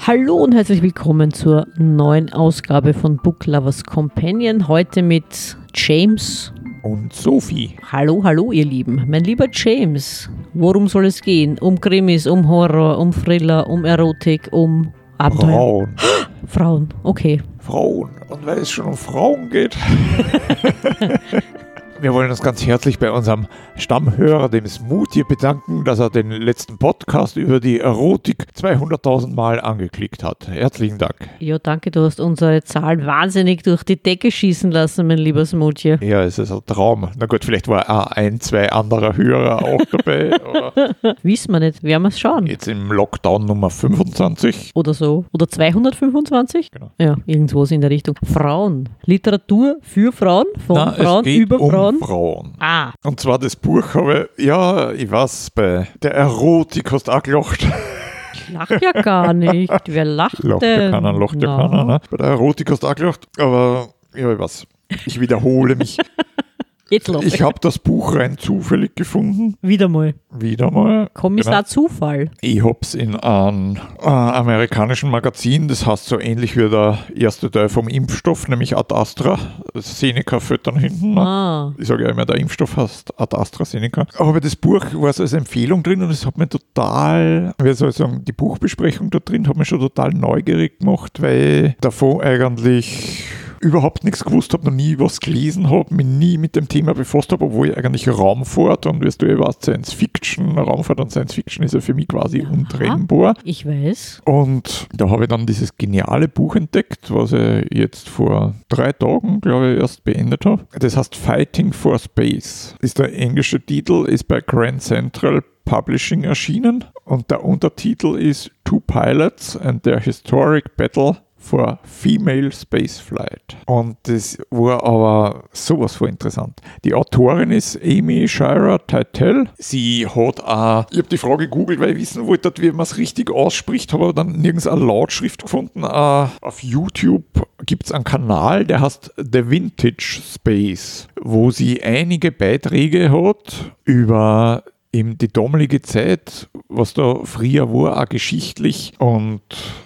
Hallo und herzlich willkommen zur neuen Ausgabe von Book Lovers Companion. Heute mit James. Und Sophie. Hallo, hallo, ihr Lieben. Mein lieber James, worum soll es gehen? Um Krimis, um Horror, um Thriller, um Erotik, um Abenteuer? Frauen. Frauen, okay. Frauen. Und weil es schon um Frauen geht. Wir wollen uns ganz herzlich bei unserem Stammhörer, dem Smoothie, bedanken, dass er den letzten Podcast über die Erotik 200.000 Mal angeklickt hat. Herzlichen Dank. Ja, danke, du hast unsere Zahl wahnsinnig durch die Decke schießen lassen, mein lieber Smoothie. Ja, es ist ein Traum. Na gut, vielleicht war auch ein, zwei andere Hörer auch dabei. Wissen wir nicht, werden wir es schauen. jetzt im Lockdown Nummer 25. Oder so. Oder 225? Genau. Ja, irgendwas in der Richtung. Frauen. Literatur für Frauen, von Na, Frauen, über um Frauen. Frauen. Ah, Und zwar das Buch habe ich, ja, ich weiß, bei der Erotik hast du auch gelacht. ich lache ja gar nicht. Wer lacht Lacht denn? ja keiner, lacht ja Na. keiner. Ne? Bei der Erotik hast du auch gelacht, aber ja, ich weiß. Ich wiederhole mich. Jetzt lache ich. Habe das Buch rein zufällig gefunden. Wieder mal. Wieder mal. Kommissar Zufall. Ich hab's in einem äh, amerikanischen Magazin, das heißt so ähnlich wie der erste Teil vom Impfstoff, nämlich Ad Astra. Seneca fällt dann hinten. Ne? Ah, Ich sage ja immer, der Impfstoff heißt Ad AstraZeneca. Aber das Buch war so als Empfehlung drin und es hat mir total, wie soll ich sagen, die Buchbesprechung da drin hat mich schon total neugierig gemacht, weil davon eigentlich überhaupt nichts gewusst habe, noch nie was gelesen habe, mich nie mit dem Thema befasst habe, obwohl ich eigentlich Raumfahrt und wie du ja weißt, Science Fiction, Raumfahrt und Science Fiction ist ja für mich quasi untrennbar. ich weiß. Und da habe ich dann dieses geniale Buch entdeckt, was ich jetzt vor drei Tagen, glaube ich, erst beendet habe. Das heißt Fighting for Space. Ist der englische Titel, ist bei Grand Central Publishing erschienen und der Untertitel ist Two Pilots and Their Historic Battle for Female Spaceflight. Und das war aber sowas von interessant. Die Autorin ist Amy Shira Teitel. Sie hat auch, ich habe die Frage gegoogelt, weil ich wissen wollte, wie man es richtig ausspricht, habe aber dann nirgends eine Lautschrift gefunden. Äh, auf YouTube gibt es einen Kanal, der heißt The Vintage Space, wo sie einige Beiträge hat über eben die damalige Zeit, was da früher war, auch geschichtlich. Und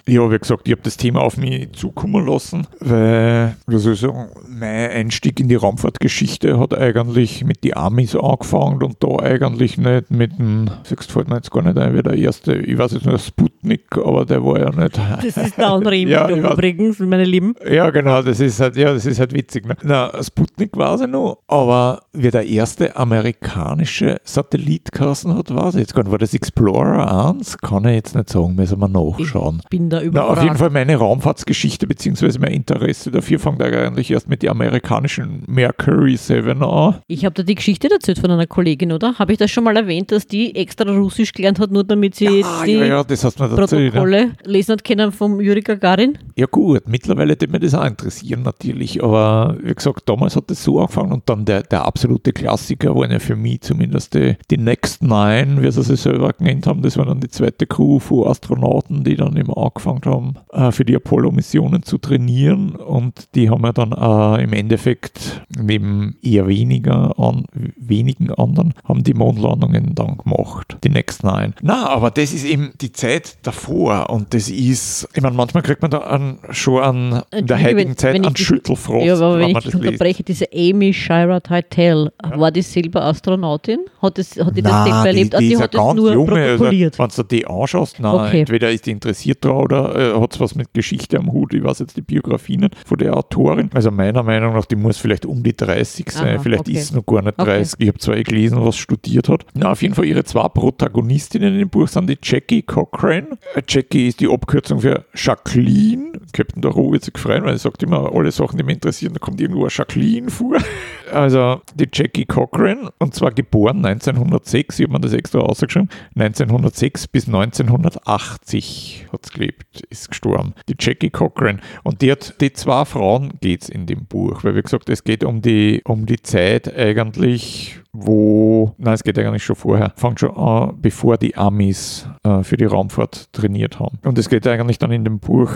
ja, wie gesagt, ich habe das Thema auf mich zukommen lassen, weil, soll ich sagen, mein Einstieg in die Raumfahrtgeschichte hat eigentlich mit die Amis angefangen und da eigentlich nicht mit dem, siehst fällt mir jetzt gar nicht ein, wie der erste, ich weiß jetzt nur Sputnik, aber der war ja nicht. Das ist der andere Ja, übrigens, meine Lieben. Ja, genau, das ist halt, ja, das ist halt witzig. Ne? Na, Sputnik war sie noch, aber wie der erste amerikanische Satellit geheißen hat, weiß ich jetzt gar nicht. War das Explorer 1? Kann ich jetzt nicht sagen, müssen wir nachschauen. Bin da Na, überfragt. auf jeden Fall meine Raumfahrtsgeschichte bzw. mein Interesse dafür fängt eigentlich erst mit den amerikanischen Mercury 7 an. Ich habe da die Geschichte erzählt von einer Kollegin, oder? Habe ich das schon mal erwähnt, dass die extra Russisch gelernt hat, nur damit sie Ah, die ja, ja, mir erzählt. Ja. Protokolle lesen hat können vom Juri Gagarin? ja gut, mittlerweile würde mich das auch interessieren natürlich, aber wie gesagt, damals hat das so angefangen und dann der, der absolute Klassiker waren ja für mich zumindest die, die Next Nine, wie sie sich selber genannt haben, das war dann die zweite Crew von Astronauten, die dann eben angefangen haben, äh, für die Apollo-Missionen zu trainieren und die haben ja dann äh, im Endeffekt neben eher weniger an, wenigen anderen, haben die Mondlandungen dann gemacht, die Next Nine. Na, aber das ist eben die Zeit davor und das ist, ich meine, manchmal kriegt man da an, schon an, in der heutigen wenn- Zeit wenn einen Schüttelfrost, ja, aber wenn wenn ich das liest. unterbreche, diese Amy Shira Teitel, war die selber Astronautin? Hat, das, hat die das selber erlebt? Die, die, die ja hat ganz nur junge, also, protokolliert. wenn du die anschaust, nein, Okay. entweder ist die interessiert dran oder äh, hat es was mit Geschichte am Hut, ich weiß jetzt die Biografie nicht von der Autorin. Also meiner Meinung nach, die muss vielleicht um die 30 sein, Aha, vielleicht okay. ist sie noch gar nicht Okay. 30. Ich habe zwar eh gelesen, was studiert hat. Na, auf jeden Fall ihre zwei Protagonistinnen in dem Buch sind die Jackie Cochrane. Äh, Jackie ist die Abkürzung für Jacqueline. Captain Daro wird sich freuen, weil er sagt immer, alle Sachen, die mich interessieren, da kommt irgendwo eine Jacqueline vor. Also die Jackie Cochrane, und zwar geboren 1906, ich habe mir das extra ausgeschrieben, 1906 bis 1980 hat es gelebt, ist gestorben. Die Jackie Cochrane. Und die hat, die zwei Frauen geht es in dem Buch, weil wie gesagt, es geht um die, um die Zeit eigentlich, wo, nein, es geht eigentlich schon vorher, fängt schon an, bevor die Amis äh, für die Raumfahrt trainiert haben. Und es geht eigentlich dann in dem Buch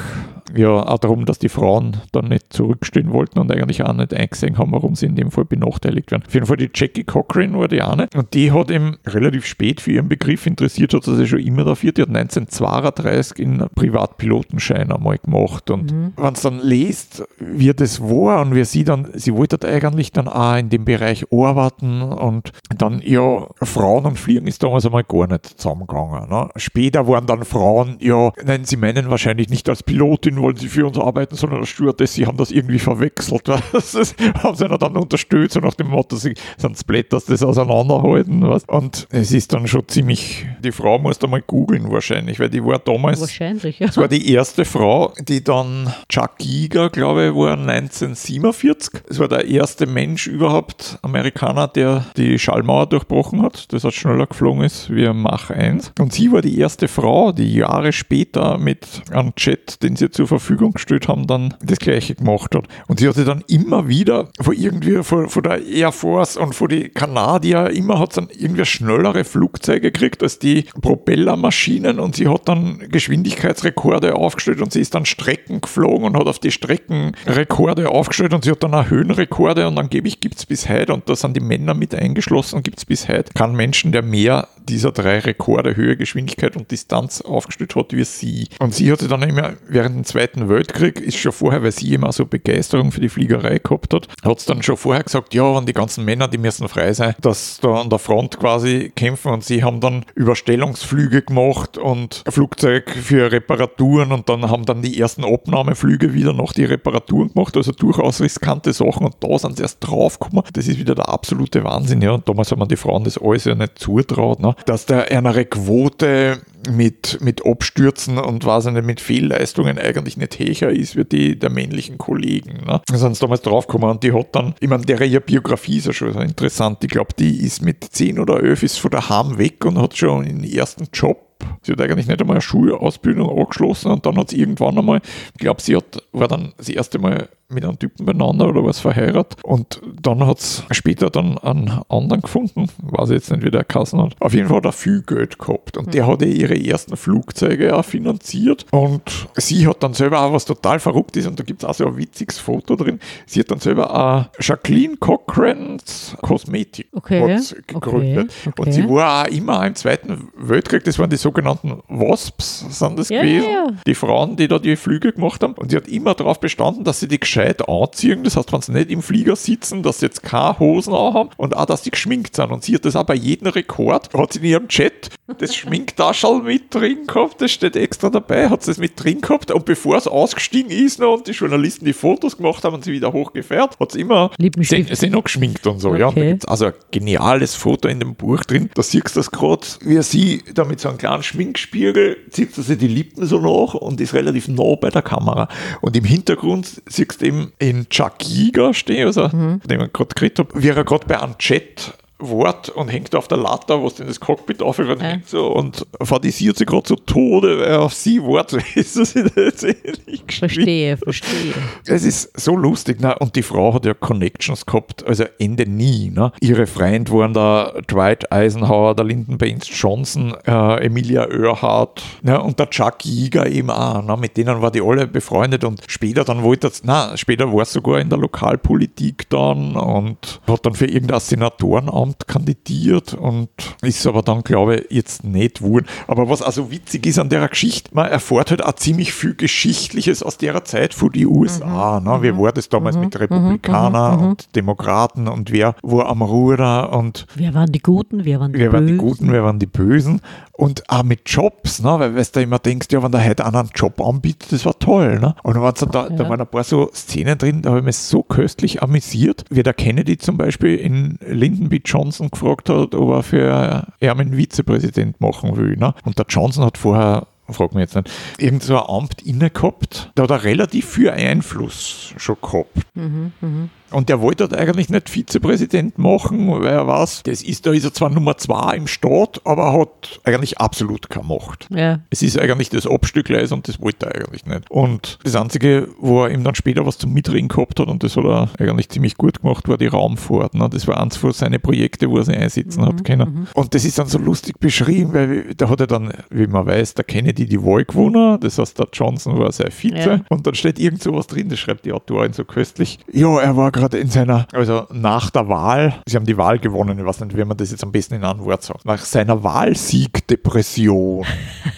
ja auch darum, dass die Frauen dann nicht zurückstehen wollten und eigentlich auch nicht eingesehen haben, warum sie in dem Fall benachteiligt werden. Auf jeden Fall die Jackie Cochran war die eine und die hat im trotzdem relativ spät für ihren Begriff interessiert hat, sie schon immer dafür. Die hat 1932 in Privatpilotenschein einmal gemacht. Und mhm. wenn es dann liest, wie das war und wie sie dann, sie wollte eigentlich dann auch in dem Bereich arbeiten und dann, ja, Frauen und Fliegen ist damals einmal gar nicht zusammengegangen. Ne? Später waren dann Frauen, ja, nein, sie meinen wahrscheinlich nicht als Pilotin wollen sie für uns arbeiten, sondern als Stewardess, sie haben das irgendwie verwechselt. Das ist, haben sie dann unterstützt, so nach dem Motto, sie sind Splatters, das auseinanderhalten. Was? Und es ist dann schon ziemlich, die Frau muss da mal googeln wahrscheinlich, weil die war damals, wahrscheinlich, ja. das war die erste Frau, die dann Chuck Giger, glaube ich, war 1947. Es war der erste Mensch überhaupt, Amerikaner, der die Schallmauer durchbrochen hat. Das hat schneller geflogen ist wie ein Mach 1. Und sie war die erste Frau, die Jahre später mit einem Jet, den sie zur Verfügung gestellt haben, dann das gleiche gemacht hat. Und sie hatte dann immer wieder von irgendwie von, von der Air Force und von den Kanadier, immer hat sie dann irgendwie schnellere Flugzeuge gekriegt als die Propellermaschinen und sie hat dann Geschwindigkeitsrekorde aufgestellt und sie ist dann Strecken geflogen und hat auf die Streckenrekorde aufgestellt und sie hat dann auch Höhenrekorde und angeblich gibt es bis heute, und da sind die Männer mit eingeschlossen, gibt es bis heute keinen Menschen, der mehr dieser drei Rekorde Höhe, Geschwindigkeit und Distanz aufgestellt hat wie sie. Und sie hatte dann immer während dem Zweiten Weltkrieg, ist schon vorher, weil sie immer so Begeisterung für die Fliegerei gehabt hat, hat es dann schon vorher gesagt, ja, wenn die ganzen Männer, die müssen frei sein, dass da an der Front quasi kämpfen und sie haben dann Überstellungsflüge gemacht und Flugzeug für Reparaturen und dann haben dann die ersten Abnahmeflüge wieder noch die Reparaturen gemacht, also durchaus riskante Sachen und da sind sie erst draufgekommen. Das ist wieder der absolute Wahnsinn, ja, und damals haben man die Frauen das alles ja nicht zutraut, ne? dass der eine Quote mit, mit Abstürzen und was nicht, mit Fehlleistungen eigentlich nicht höher ist wie die der männlichen Kollegen. Ne? Da sind sie damals draufgekommen und die hat dann, ich meine, ihre Biografie ist ja schon interessant. Ich glaube, die ist mit 10 oder 11 ist von daheim weg und hat schon einen ersten Job Sie hat eigentlich nicht einmal eine Schulausbildung angeschlossen und dann hat sie irgendwann einmal, ich glaube, sie hat, war dann das erste Mal mit einem Typen beieinander oder was verheiratet. Und dann hat es später dann einen anderen gefunden, weiß ich jetzt nicht, wie der Kassen hat. Auf jeden Fall hat er viel Geld gehabt und der hat ihre ersten Flugzeuge auch finanziert. Und sie hat dann selber auch was total verrückt ist und da gibt es auch so ein witziges Foto drin. Sie hat dann selber auch Jacqueline Cochrane's Kosmetik okay. gegründet. Okay. Okay. Und sie war auch immer im Zweiten Weltkrieg, das waren die sogenannten Wasps, sind das ja, gewesen. Ja, ja. Die Frauen, die da die Flüge gemacht haben. Und sie hat immer darauf bestanden, dass sie die gescheit anziehen. Das heißt, wenn sie nicht im Flieger sitzen, dass sie jetzt keine Hosen haben und auch, dass sie geschminkt sind. Und sie hat das auch bei jedem Rekord, hat sie in ihrem Chat das Schminktaschel mit drin gehabt, das steht extra dabei, hat sie es mit drin gehabt und bevor es ausgestiegen ist noch und die Journalisten die Fotos gemacht haben und sie wieder hochgefährt, hat sie immer sie, noch geschminkt und so. Okay. Ja, und da gibt es also ein geniales Foto in dem Buch drin, da siehst du das gerade, wie sie da mit so einem kleinen Schminkspiegel zieht sie die Lippen so nach und ist relativ nah bei der Kamera. Und im Hintergrund siehst du eben in Chuck Yeager stehen, also mhm. den ich gerade geredet habe, wie er gerade bei einem Chat Wort und hängt auf der Latte, was in das Cockpit aufhört ja. so und fantasiert sich gerade zu Tode, weil auf sie Wort ist das nicht Verstehe, verstehe. Es ist so lustig, ne? und die Frau hat ja Connections gehabt, also Ende nie. Ne? Ihre Freunde waren da Dwight Eisenhower, der Lyndon Baines Johnson, äh, Emilia Earhart ne? und der Chuck Yeager eben auch. Ne? Mit denen war die alle befreundet und später dann wollte es, na, später war es sogar in der Lokalpolitik dann und hat dann für irgendein Senatorenamt Amt kandidiert und ist aber dann, glaube ich, jetzt nicht wurden. Aber was also witzig ist an der Geschichte, man erfährt halt auch ziemlich viel Geschichtliches aus der Zeit von die USA. Mhm. Ne? Wie mhm. war das damals mhm. mit Republikanern mhm. mhm. und Demokraten und wer war am Ruder und wer waren die Guten, wer waren die wer Bösen? Waren die Guten, wer waren die Bösen und auch mit Jobs, ne? weil du immer denkst, ja, wenn der heute einen Job anbietet, das war toll. Ne? Und dann da, ja. da waren ein paar so Szenen drin, da habe ich mich so köstlich amüsiert, wie der Kennedy zum Beispiel in Lyndon B. Johnson gefragt hat, ob er für einen Vizepräsident machen will. Ne? Und der Johnson hat vorher frag mich jetzt nicht, irgend so ein Amt inne gehabt, da hat er relativ viel Einfluss schon gehabt. Mhm, mh. Und der wollte dort eigentlich nicht Vizepräsident machen, weil er weiß, das ist, da ist er zwar Nummer zwei im Staat, aber hat eigentlich absolut keine Macht. Ja. Es ist eigentlich das Abstückgleis und das wollte er eigentlich nicht. Und das Einzige, wo er ihm dann später was zum Mitreden gehabt hat, und das hat er eigentlich ziemlich gut gemacht, war die Raumfahrt. Ne? Das war eins von seinen Projekten, wo er sich einsetzen mhm, hat können. Mhm. Und das ist dann so lustig beschrieben, weil da hat er dann, wie man weiß, der Kennedy die Wahl gewonnen, das heißt, der Johnson war sein Vize. Ja. Und dann steht irgend so was drin, das schreibt die Autorin so köstlich. Ja, er war gerade gerade in seiner, also nach der Wahl, sie haben die Wahl gewonnen, ich weiß nicht, wie man das jetzt am besten in einem Wort sagt, nach seiner Wahlsiegdepression.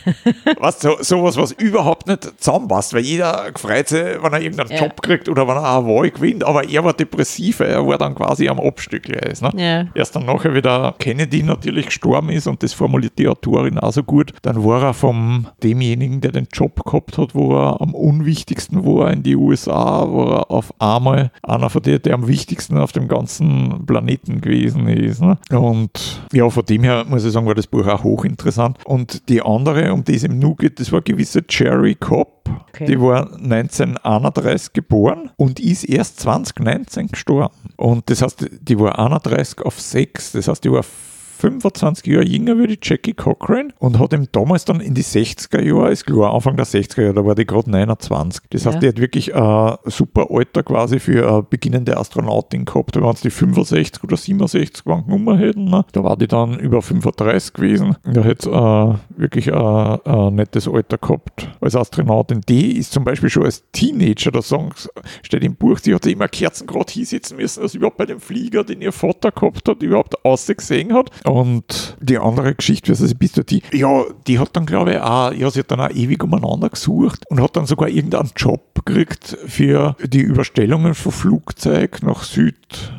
was, so, sowas, was überhaupt nicht zusammenpasst, weil jeder freut sich, wenn er irgendeinen ja. Job kriegt oder wenn er eine Wahl gewinnt, aber er war depressiv, er war dann quasi am Abstückeln. Ne? Ja. Erst dann nachher wieder Kennedy natürlich gestorben ist und das formuliert die Autorin auch so gut, dann war er vom demjenigen, der den Job gehabt hat, wo er am unwichtigsten war in die USA, wo er auf einmal einer von denen, der am wichtigsten auf dem ganzen Planeten gewesen ist. Ne? Und ja, von dem her muss ich sagen, war das Buch auch hochinteressant. Und die andere, um die es im Nu geht, das war gewisse Cherry Cobb. Okay. Die war 1931 geboren und ist erst 2019 gestorben. Und das heißt, die war 31 auf 6, das heißt, die war 25 Jahre jünger wie die Jackie Cochran und hat ihm damals dann in die 60er Jahre, ist klar, Anfang der 60er Jahre, da war die gerade 29. Das heißt, ja. die hat wirklich ein super Alter quasi für eine beginnende Astronautin gehabt. Da waren es die 65 oder 67 waren Nummer hätten. Ne? Da war die dann über 35 gewesen. Da hätte äh, wirklich ein, ein nettes Alter gehabt als Astronautin. Die ist zum Beispiel schon als Teenager, da sagen, steht im Buch, sie hat immer Kerzen gerade hinsetzen müssen, dass überhaupt bei dem Flieger, den ihr Vater gehabt hat, überhaupt ausgesehen hat. Und die andere Geschichte, was also bist du die? Ja, die hat dann, glaube ich, auch, ja, sie hat dann auch ewig umeinander gesucht und hat dann sogar irgendeinen Job gekriegt für die Überstellungen von Flugzeug nach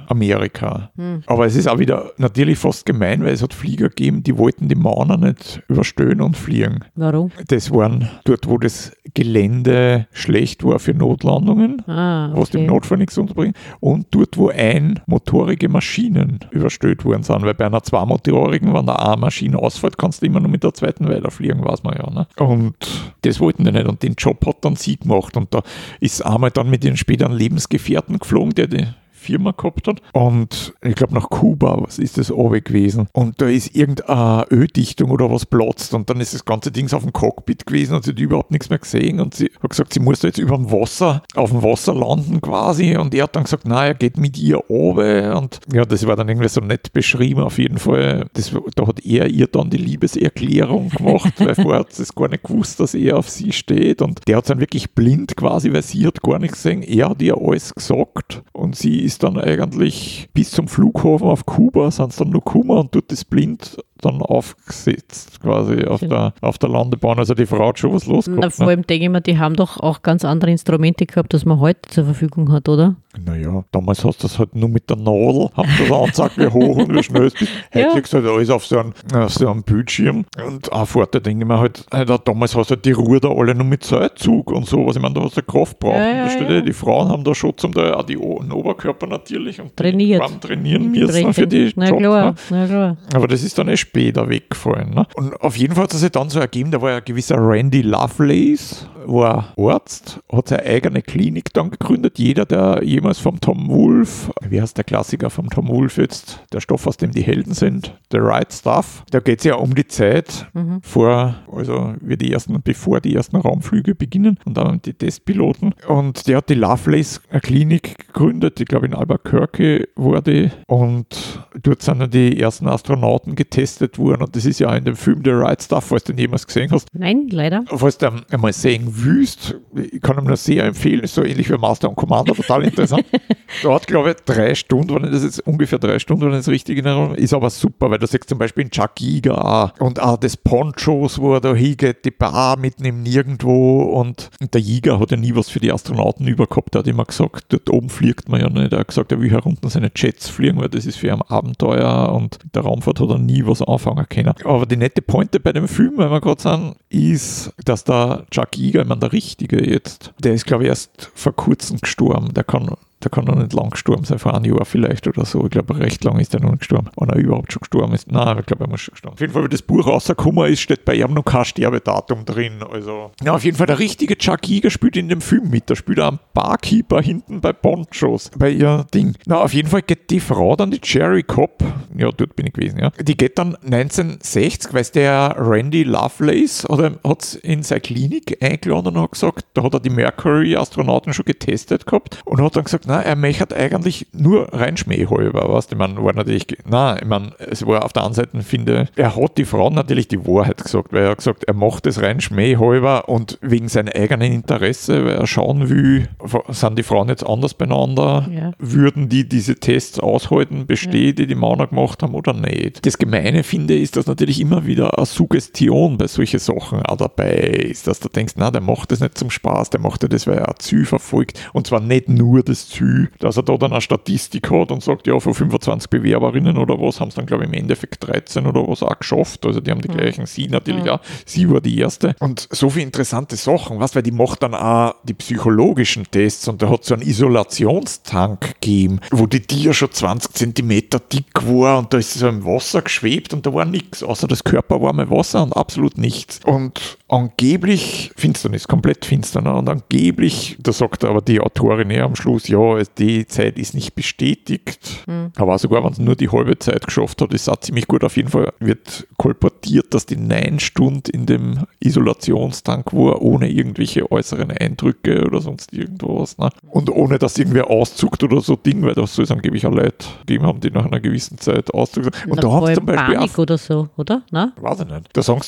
Südamerika. Hm. Aber es ist auch wieder natürlich fast gemein, weil es hat Flieger gegeben, die wollten die Mahner nicht überstellen und fliegen. Warum? Das waren dort, wo das Gelände schlecht war für Notlandungen, ah, okay. was dem Notfall nichts unterbringt, und dort, wo ein motorige Maschinen überstellt worden sind, weil bei einer zweimotorigen, wenn da eine Maschine ausfällt, kannst du immer nur mit der zweiten weiterfliegen, weiß man ja. Ne? Und das wollten die nicht und den Job hat dann sie gemacht und da ist einmal dann mit ihren späteren Lebensgefährten geflogen, der die Firma gehabt hat. Und ich glaube nach Kuba, was ist das oben gewesen? Und da ist irgendeine Öldichtung oder was platzt und dann ist das ganze Ding auf dem Cockpit gewesen und sie hat überhaupt nichts mehr gesehen und sie hat gesagt, sie muss da jetzt über dem Wasser, auf dem Wasser landen quasi und er hat dann gesagt, na, er geht mit ihr oben und ja, das war dann irgendwie so nett beschrieben auf jeden Fall. Das, da hat er ihr dann die Liebeserklärung gemacht, weil vorher hat es gar nicht gewusst, dass er auf sie steht und der hat dann wirklich blind quasi, weil sie hat gar nichts gesehen. Er hat ihr alles gesagt und sie ist ist dann eigentlich bis zum Flughafen auf Kuba, sind es dann nur Kuma und dort ist blind dann aufgesetzt, quasi auf der, auf der Landebahn. Also die Frau hat schon was los gehabt, Vor allem ne? denke ich mir, die haben doch auch ganz andere Instrumente gehabt, als man heute zur Verfügung hat, oder? Naja, damals hast du das halt nur mit der Nadel, haben das angezeigt, wie hoch und wie schnell es bist. Heute ja. kriegst du halt alles auf so einem, auf so einem Bildschirm. Und auch Vorteil denke ich mir halt, halt damals hast du halt die Ruhe da alle nur mit Seilzug und so, was ich meine, da hast du Kraft braucht. Ja, ja, ja. Die Frauen haben da schon zum Teil auch die, den Oberkörper natürlich und Trainiert. trainieren müssen für die Na Jobs. Klar. Ne? Na klar. Aber das ist dann eh später weggefallen. Ne? Und auf jeden Fall hat es sich dann so ergeben, da war ja ein gewisser Randy Lovelace, war Arzt, hat seine eigene Klinik dann gegründet. Jeder, der jemals vom Tom Wolfe, wie heißt der Klassiker vom Tom Wolfe jetzt, der Stoff, aus dem die Helden sind, The Right Stuff, da geht es ja um die Zeit mhm. vor, also wie die ersten, bevor die ersten Raumflüge beginnen und dann die Testpiloten. Und der hat die Lovelace Klinik gegründet, ich glaube in Albuquerque wurde und dort sind dann die ersten Astronauten getestet worden und das ist ja in dem Film The Right Stuff, falls du den jemals gesehen hast. Nein, leider. Falls du einmal sehen wüst. Ich kann ihm nur sehr empfehlen, ist so ähnlich wie Master und Commander, total interessant. Dort, glaube ich, drei Stunden, wenn das jetzt ungefähr drei Stunden, wenn ich das richtig erinnere, ist aber super, weil du siehst zum Beispiel in Chuck Giga und auch das Ponchos, wo er da hingeht, die Bar mitten im Nirgendwo und, der Jäger hat ja nie was für die Astronauten übergehabt, er hat immer gesagt, dort oben fliegt man ja nicht, er hat gesagt, er will herunter seine Jets fliegen, weil das ist für ein Abenteuer und der Raumfahrt hat er nie was anfangen können. Aber die nette Pointe bei dem Film, wenn wir gerade sind, ist, dass der Chuck Yeager ich meine, der Richtige jetzt, der ist, glaube ich, erst vor kurzem gestorben. Der kann der kann noch nicht lang gestorben sein, vor einem Jahr vielleicht oder so. Ich glaube, recht lang ist er noch nicht gestorben. Wenn er überhaupt schon gestorben ist. Nein, ich glaube, er muss schon gestorben. Auf jeden Fall, wie das Buch rausgekommen ist, steht bei ihm noch kein Sterbedatum drin. Also, ja, auf jeden Fall, der richtige Chuck Yeager spielt in dem Film mit. Da spielt er einen Barkeeper hinten bei Ponchos, bei ihr Ding. Na, auf jeden Fall geht die Frau dann, die Cherry Cop, ja, dort bin ich gewesen, ja, die geht dann 1960, weiß der Randy Lovelace, hat es in seine Klinik eingeladen und hat gesagt, da hat er die Mercury-Astronauten schon getestet gehabt und hat dann gesagt, na, er möchte eigentlich nur rein Schmähhalber, weißt du, ich meine, war natürlich, na, ich meine, es war auf der anderen Seite, finde, er hat die Frau natürlich die Wahrheit gesagt, weil er hat gesagt, er macht es rein Schmähhalber und wegen seinem eigenen Interesse, weil er schauen will, sind die Frauen jetzt anders beieinander, ja. würden die diese Tests aushalten, bestehen, ja. die die Männer gemacht haben oder nicht. Das Gemeine, finde ich, ist, dass natürlich immer wieder eine Suggestion bei solchen Sachen auch dabei ist, dass du denkst, na, der macht das nicht zum Spaß, der macht das, weil er ein Ziel verfolgt und zwar nicht nur das Ziel, dass er da dann eine Statistik hat und sagt, ja, von 25 Bewerberinnen oder was haben es dann, glaube ich, im Endeffekt 13 oder was auch geschafft. Also die haben die mhm. gleichen, sie natürlich mhm. auch, sie war die erste. Und so viele interessante Sachen, was, weil die macht dann auch die psychologischen Tests und da hat so einen Isolationstank gegeben, wo die Tier schon 20 Zentimeter dick war und da ist so im Wasser geschwebt und da war nichts, außer das körperwarme Wasser und absolut nichts. Und angeblich Finsternis, komplett finster. Ne? Und angeblich, da sagt aber die Autorin ja am Schluss, ja, die Zeit ist nicht bestätigt. Mhm. Aber sogar wenn es nur die halbe Zeit geschafft hat, ist auch ziemlich gut. Auf jeden Fall wird kolportiert, dass die neun Stunden in dem Isolationstank war, ohne irgendwelche äußeren Eindrücke oder sonst irgendwas. Ne? Und ohne, dass irgendwer auszuckt oder so Ding, weil das soll es angeblich auch Leute gegeben haben, die nach einer gewissen Zeit auszucken. Und da haben sie zum Beispiel. Panik auch, oder so, oder? Na? Weiß ich nicht. Da haben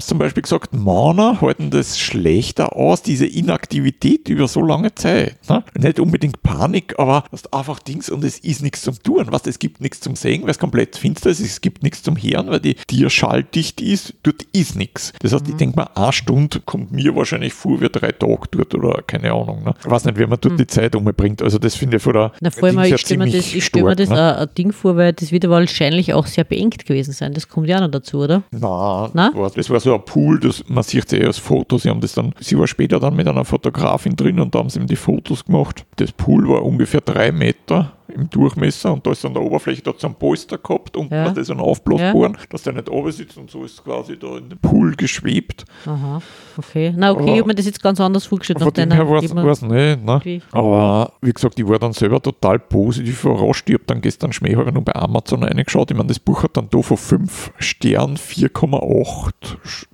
sie zum, Beispiel gesagt, Mana halten das schlechter aus, diese Inaktivität über so lange Zeit. Ne? Nicht unbedingt Panik, aber hast einfach Dings und es ist nichts zum Tun. Was, es gibt nichts zum Sehen, weil es komplett finster ist, es gibt nichts zum Hören, weil die Tier schalldicht ist, dort ist nichts. Das heißt, mhm. ich denke mal, eine Stunde kommt mir wahrscheinlich vor wie drei Tage dort oder keine Ahnung. Ne? Ich weiß nicht, wie man dort mhm. die Zeit umbringt. Also das finde ich von der Na, vor allem, ich stelle mir das, ich stell mir das ne? ein Ding vor, weil das wird wahrscheinlich auch sehr beengt gewesen sein. Das kommt ja noch dazu, oder? Nein, Nein? Das, war, so ein Pool, das, man sieht es eh als Foto. Sie haben das dann, sie war später dann mit einer Fotografin drin und da haben sie ihm die Fotos gemacht. Das Pool war ungefähr drei Meter im Durchmesser und da ist an der Oberfläche da so ein Polster gehabt und ja. das ist ein Aufblasbohren, ja. dass der nicht oben sitzt und so ist quasi da in den Pool geschwebt. Aha, okay. Na okay, ich habe mir das jetzt ganz anders vorgestellt. Von dem her war es nicht. Ne? Aber wie gesagt, ich war dann selber total positiv überrascht. Ich habe dann gestern Schmähhalber noch bei Amazon reingeschaut. Ich meine, das Buch hat dann da von 5 Sternen 4,8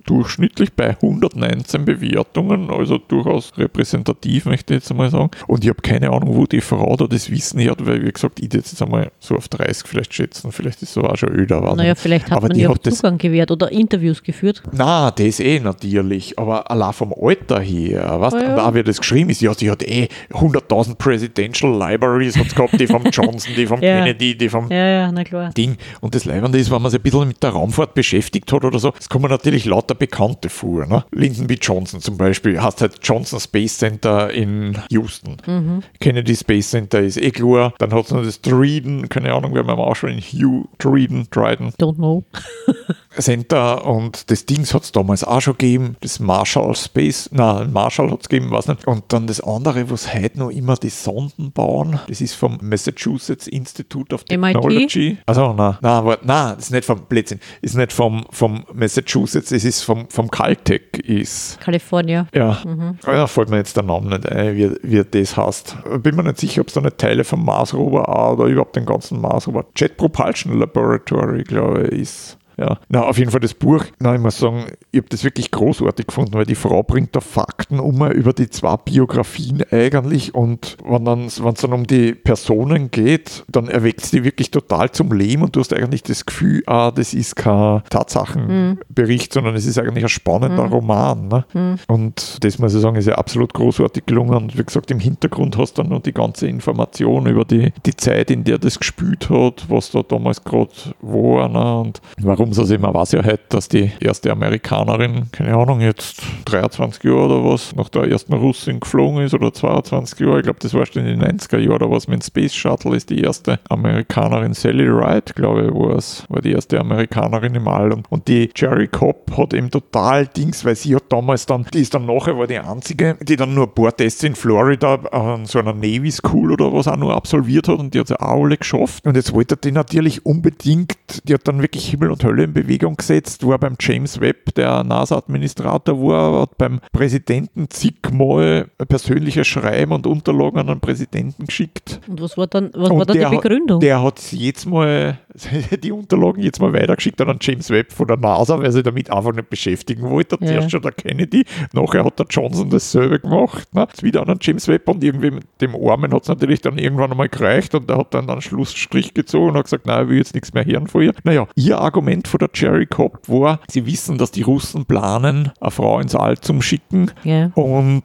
durchschnittlich bei 119 Bewertungen, also durchaus repräsentativ, möchte ich jetzt mal sagen. Und ich habe keine Ahnung, wo die Frau da das Wissen hat, weil wie gesagt, ich jetzt einmal so auf 30 vielleicht schätzen, vielleicht ist so auch schon öder. Naja, vielleicht hat aber man ja auch Zugang gewährt oder Interviews geführt. Na, das eh natürlich, aber allein vom Alter her, weißt du, ja. wie das geschrieben ist, ja, sie hat eh 100.000 Presidential Libraries hat gehabt, die vom Johnson, die vom ja. Kennedy, die vom ja, Ding. Und das Leibende ist, wenn man sich ein bisschen mit der Raumfahrt beschäftigt hat oder so, es kommen natürlich lauter Bekannte vor. Ne? Lyndon B. Johnson zum Beispiel, hast halt Johnson Space Center in Houston. Mhm. Kennedy Space Center ist eh klar. Dann hat es noch das Dryden, keine Ahnung, wir haben auch schon in Hugh Dryden, Dryden. Don't know. Center und das Dings hat es damals auch schon gegeben, das Marshall Space, nein, Marshall hat es gegeben, weiß nicht. Und dann das andere, was heute noch immer die Sonden bauen, das ist vom Massachusetts Institute of Technology. MIT? Also nein, nein, warte, nein, das ist nicht vom Blödsinn, ist nicht vom, vom Massachusetts, es ist vom, vom Caltech ist. California. Ja, mhm. da fällt mir jetzt der Name nicht ein, wie, wie das heißt. Bin mir nicht sicher, ob es da nicht Teile vom Mars Rover oder überhaupt den ganzen Mars Jet Propulsion Laboratory, glaube ich, ist. Ja. Na, auf jeden Fall das Buch, na, ich muss sagen, ich habe das wirklich großartig gefunden, weil die Frau bringt da Fakten um über die zwei Biografien eigentlich und wenn dann, es dann um die Personen geht, dann erweckt es die wirklich total zum Leben und du hast eigentlich das Gefühl, ah, das ist kein Tatsachenbericht, mhm. sondern es ist eigentlich ein spannender mhm. Roman. Ne? Mhm. Und das muss ich sagen, ist ja absolut großartig gelungen und wie gesagt, im Hintergrund hast du dann noch die ganze Information über die, die Zeit, in der das gespielt hat, was da damals gerade war ne? und warum haben sie weiß ja heute, dass die erste Amerikanerin, keine Ahnung, jetzt 23 Jahre oder was, nach der ersten Russin geflogen ist oder 22 Jahre, ich glaube, das war schon in den 90er Jahren oder was mit dem Space Shuttle ist die erste Amerikanerin, Sally Wright, glaube ich, war es, war die erste Amerikanerin im All. Und, die Jerry Cobb hat eben total Dings, weil sie hat damals dann, die ist dann nachher war die einzige, die dann nur ein paar Tests in Florida an so einer Navy School oder was auch nur absolviert hat und die hat sie auch alle geschafft. Und jetzt wollte die natürlich unbedingt, die hat dann wirklich Himmel und Hölle Hölle in Bewegung gesetzt, war beim James Webb, der NASA-Administrator war, hat beim Präsidenten zigmal persönliche Schreiben und Unterlagen an den Präsidenten geschickt. Und was war dann, was war dann die Begründung? Der hat jetzt mal die Unterlagen jetzt mal weitergeschickt an James Webb von der NASA, weil sie damit einfach nicht beschäftigen wollte. Ja. Zuerst schon der Kennedy, nachher hat der Johnson dasselbe gemacht. Ne? Jetzt wieder an James Webb und irgendwie mit dem Armen hat es natürlich dann irgendwann einmal gereicht und der hat dann einen Schlussstrich gezogen und hat gesagt, nein, ich will jetzt nichts mehr hören von ihr. Naja, ihr Argument von der Jerry Cobb war, sie wissen, dass die Russen planen, eine Frau ins All zu schicken ja. und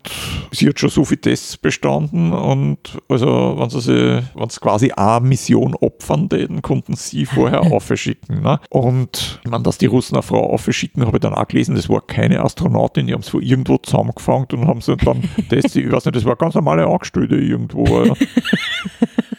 sie hat schon so viele Tests bestanden und also wenn sie, wenn sie quasi eine Mission opfern, dann konnten sie vorher aufschicken. Ne? Und ich meine, dass die Russen eine Frau aufschicken, habe ich dann auch gelesen, das war keine Astronautin, die haben es von irgendwo zusammengefangen und haben sie dann das, ich weiß nicht, das war ganz normale Angestellte irgendwo. Ja.